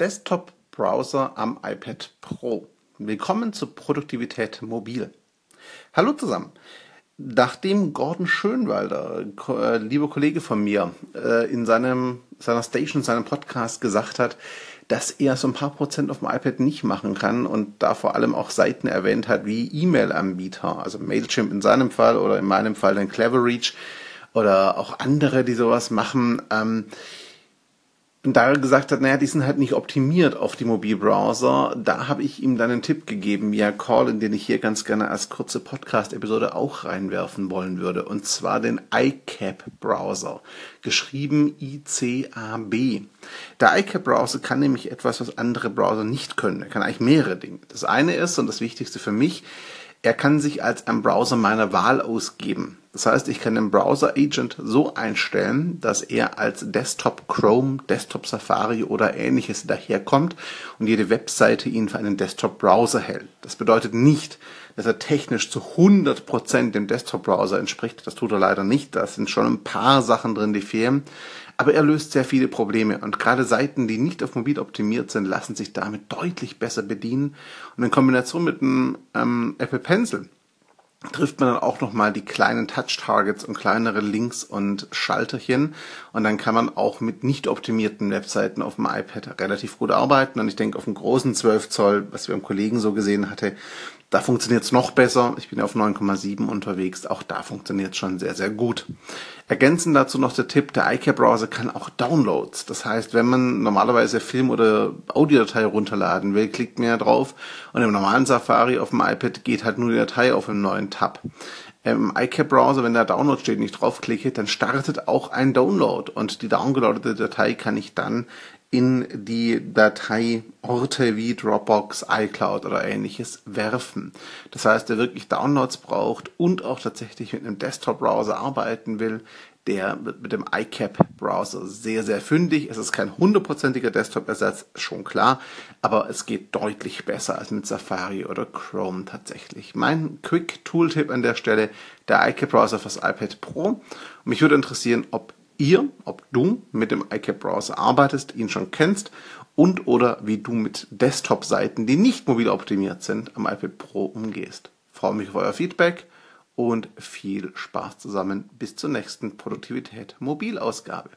Desktop-Browser am iPad Pro. Willkommen zu Produktivität Mobil. Hallo zusammen. Nachdem Gordon Schönwalder, äh, lieber Kollege von mir, äh, in seinem, seiner Station, seinem Podcast gesagt hat, dass er so ein paar Prozent auf dem iPad nicht machen kann und da vor allem auch Seiten erwähnt hat wie E-Mail-Anbieter, also Mailchimp in seinem Fall oder in meinem Fall dann Cleverreach oder auch andere, die sowas machen. Ähm, und da gesagt hat, naja, die sind halt nicht optimiert auf die Mobilbrowser, da habe ich ihm dann einen Tipp gegeben via Call, in den ich hier ganz gerne als kurze Podcast-Episode auch reinwerfen wollen würde. Und zwar den iCap-Browser, geschrieben ICAB. Der iCap-Browser kann nämlich etwas, was andere Browser nicht können. Er kann eigentlich mehrere Dinge. Das eine ist, und das Wichtigste für mich, er kann sich als ein Browser meiner Wahl ausgeben. Das heißt, ich kann den Browser Agent so einstellen, dass er als Desktop Chrome, Desktop Safari oder ähnliches daherkommt und jede Webseite ihn für einen Desktop Browser hält. Das bedeutet nicht, dass er technisch zu 100% dem Desktop Browser entspricht. Das tut er leider nicht. Da sind schon ein paar Sachen drin, die fehlen. Aber er löst sehr viele Probleme und gerade Seiten, die nicht auf mobil optimiert sind, lassen sich damit deutlich besser bedienen. Und in Kombination mit einem ähm, Apple Pencil trifft man dann auch nochmal die kleinen Touch-Targets und kleinere Links und Schalterchen. Und dann kann man auch mit nicht optimierten Webseiten auf dem iPad relativ gut arbeiten. Und ich denke, auf dem großen 12 Zoll, was wir beim Kollegen so gesehen hatte, da funktioniert es noch besser. Ich bin auf 9,7 unterwegs. Auch da funktioniert es schon sehr, sehr gut. Ergänzend dazu noch der Tipp, der iCap-Browser kann auch Downloads. Das heißt, wenn man normalerweise Film- oder Audiodatei runterladen will, klickt man ja drauf und im normalen Safari auf dem iPad geht halt nur die Datei auf einen neuen Tab. Im iCap-Browser, wenn da Download steht, nicht draufklicke, dann startet auch ein Download und die downgeloadete Datei kann ich dann in die Dateiorte wie Dropbox, iCloud oder ähnliches werfen. Das heißt, wer wirklich Downloads braucht und auch tatsächlich mit einem Desktop-Browser arbeiten will, der wird mit dem iCap-Browser sehr, sehr fündig. Es ist kein hundertprozentiger Desktop-Ersatz, schon klar, aber es geht deutlich besser als mit Safari oder Chrome tatsächlich. Mein Quick-Tool-Tipp an der Stelle, der iCap-Browser fürs iPad Pro. Und mich würde interessieren, ob ihr, ob du mit dem iCap-Browser arbeitest, ihn schon kennst und oder wie du mit Desktop-Seiten, die nicht mobil optimiert sind, am iPad Pro umgehst. Ich freue mich auf euer Feedback und viel Spaß zusammen bis zur nächsten Produktivität Mobilausgabe.